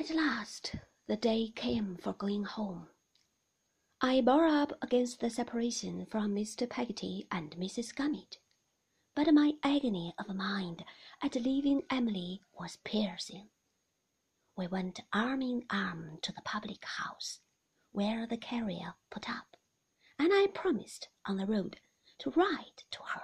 At last the day came for going home. I bore up against the separation from Mr. Peggotty and Mrs. Gummidge, but my agony of mind at leaving Emily was piercing. We went arm in arm to the public house, where the carrier put up, and I promised on the road to write to her.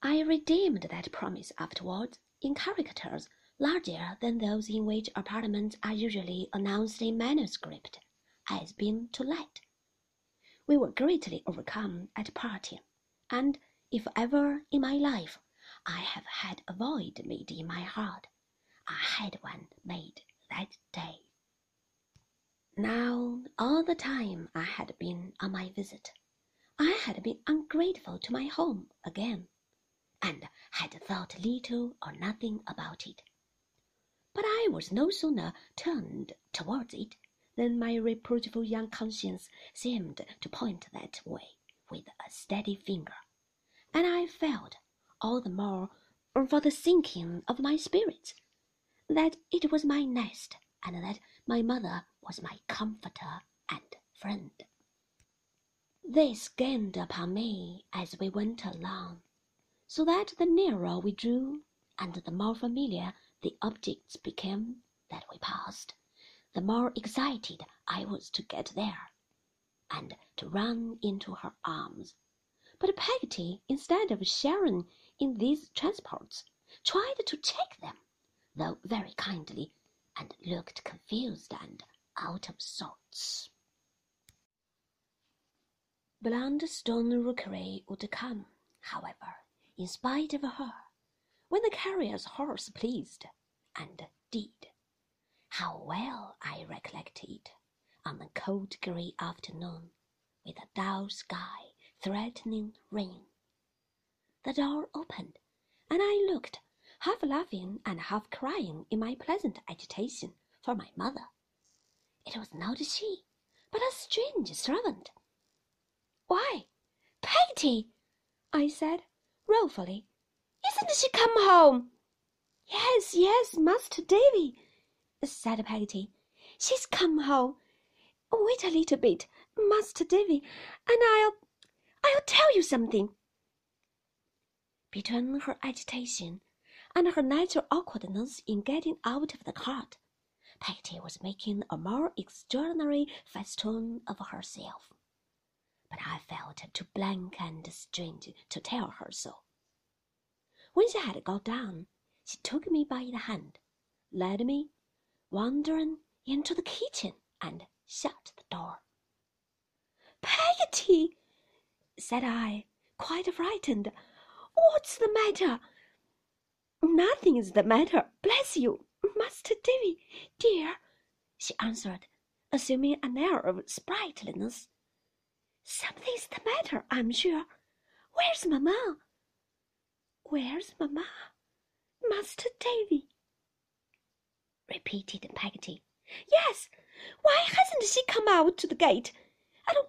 I redeemed that promise afterwards in caricatures larger than those in which apartments are usually announced in manuscript as being to let. We were greatly overcome at parting, and if ever in my life I have had a void made in my heart, I had one made that day. Now, all the time I had been on my visit, I had been ungrateful to my home again, and had thought little or nothing about it. But I was no sooner turned towards it than my reproachful young conscience seemed to point that way with a steady finger, and I felt all the more for the sinking of my spirits that it was my nest and that my mother was my comforter and friend. This gained upon me as we went along, so that the nearer we drew and the more familiar the objects became that we passed, the more excited I was to get there, and to run into her arms. But Peggotty, instead of sharing in these transports, tried to check them, though very kindly, and looked confused and out of sorts. Blunderstone Rookery would come, however, in spite of her when the carrier's horse pleased, and did. How well I recollect it on a cold grey afternoon, with a dull sky threatening rain. The door opened, and I looked, half laughing and half crying in my pleasant agitation, for my mother. It was not she, but a strange servant. Why, Peggotty, I said, ruefully, isn't she come home? Yes, yes, Master Davy, said Peggotty. She's come home. Wait a little bit, Master Davy, and I'll I'll tell you something. Between her agitation and her natural awkwardness in getting out of the cart, Peggotty was making a more extraordinary festoon of herself. But I felt too blank and strange to tell her so. When she had got down, she took me by the hand, led me, wandering, into the kitchen, and shut the door. Peggotty, said I, quite frightened, what's the matter? Nothing's the matter, bless you, Master Davy, dear, she answered, assuming an air of sprightliness. Something's the matter, I'm sure. Where's mamma? Where's mamma? Master Davy? repeated Peggotty. Yes, why hasn't she come out to the gate? And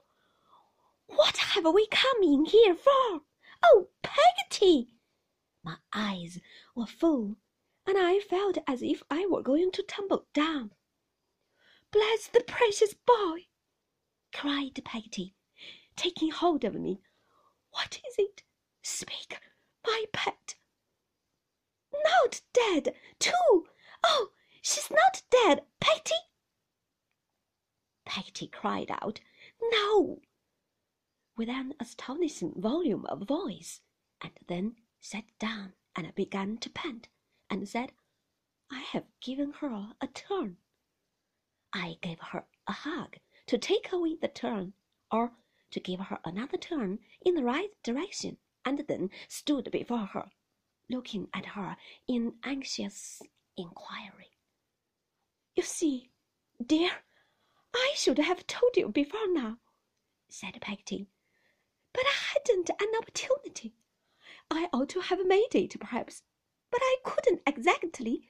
what have we come in here for? Oh, Peggotty! My eyes were full, and I felt as if I were going to tumble down. Bless the precious boy! cried Peggotty, taking hold of me. What is it? Speak! My pet. Not dead, too! Oh, she's not dead, Peggotty! Peggotty cried out, No! with an astonishing volume of voice, and then sat down and began to pant, and said, I have given her a turn. I gave her a hug to take away the turn, or to give her another turn in the right direction and then stood before her, looking at her in anxious inquiry. You see, dear, I should have told you before now, said Peggy, but I hadn't an opportunity. I ought to have made it, perhaps, but I couldn't exactly.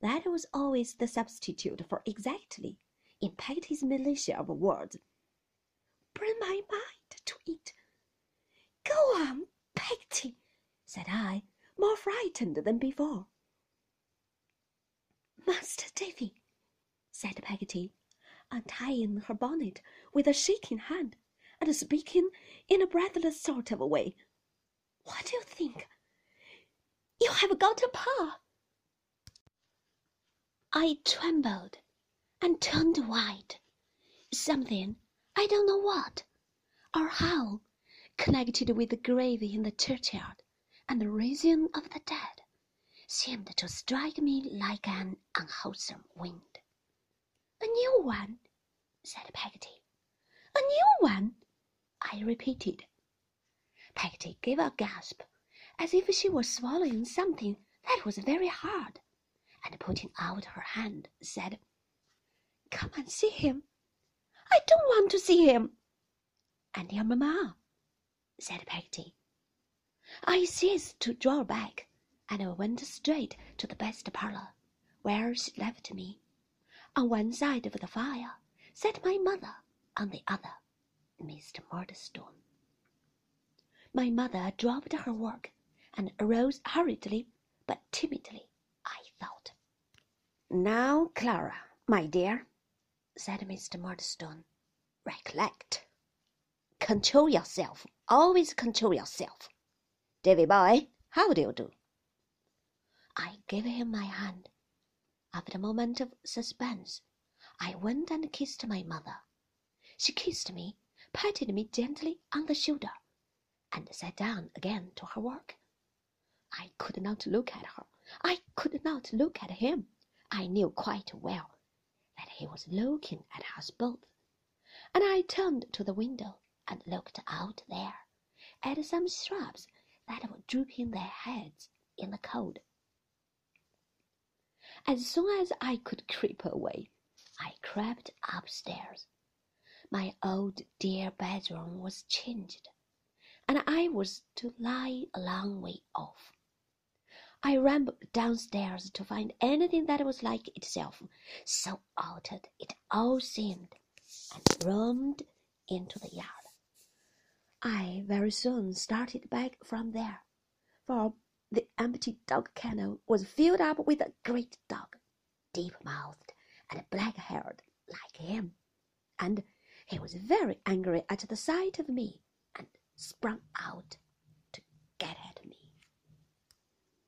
That was always the substitute for exactly in Peggy's militia of words. Bring my mind to it Go on, Peggotty, said I, more frightened than before. Master Davy, said Peggotty, untying her bonnet with a shaking hand and speaking in a breathless sort of way. What do you think? You have got a pa. I trembled and turned white. Something, I don't know what or how, connected with the grave in the churchyard and the raising of the dead, seemed to strike me like an unwholesome wind. A new one, said Peggotty. A new one, I repeated. Peggotty gave a gasp, as if she were swallowing something that was very hard, and putting out her hand, said, Come and see him. I don't want to see him. And your mamma, said Peggotty. I ceased to draw back, and I went straight to the best parlour, where she left me. On one side of the fire sat my mother, on the other, Mr. Murdstone. My mother dropped her work and arose hurriedly but timidly, I thought. Now, Clara, my dear, said Mr. Murdstone, recollect. Control yourself. Always control yourself. Davy boy, eh? how do you do? I gave him my hand. After a moment of suspense, I went and kissed my mother. She kissed me, patted me gently on the shoulder, and sat down again to her work. I could not look at her. I could not look at him. I knew quite well that he was looking at us both, and I turned to the window and looked out there at some shrubs that were drooping their heads in the cold. As soon as I could creep away, I crept upstairs. My old dear bedroom was changed, and I was to lie a long way off. I rambled downstairs to find anything that was like itself, so altered it all seemed, and roamed into the yard. I very soon started back from there, for the empty dog kennel was filled up with a great dog, deep mouthed and black haired like him, and he was very angry at the sight of me and sprung out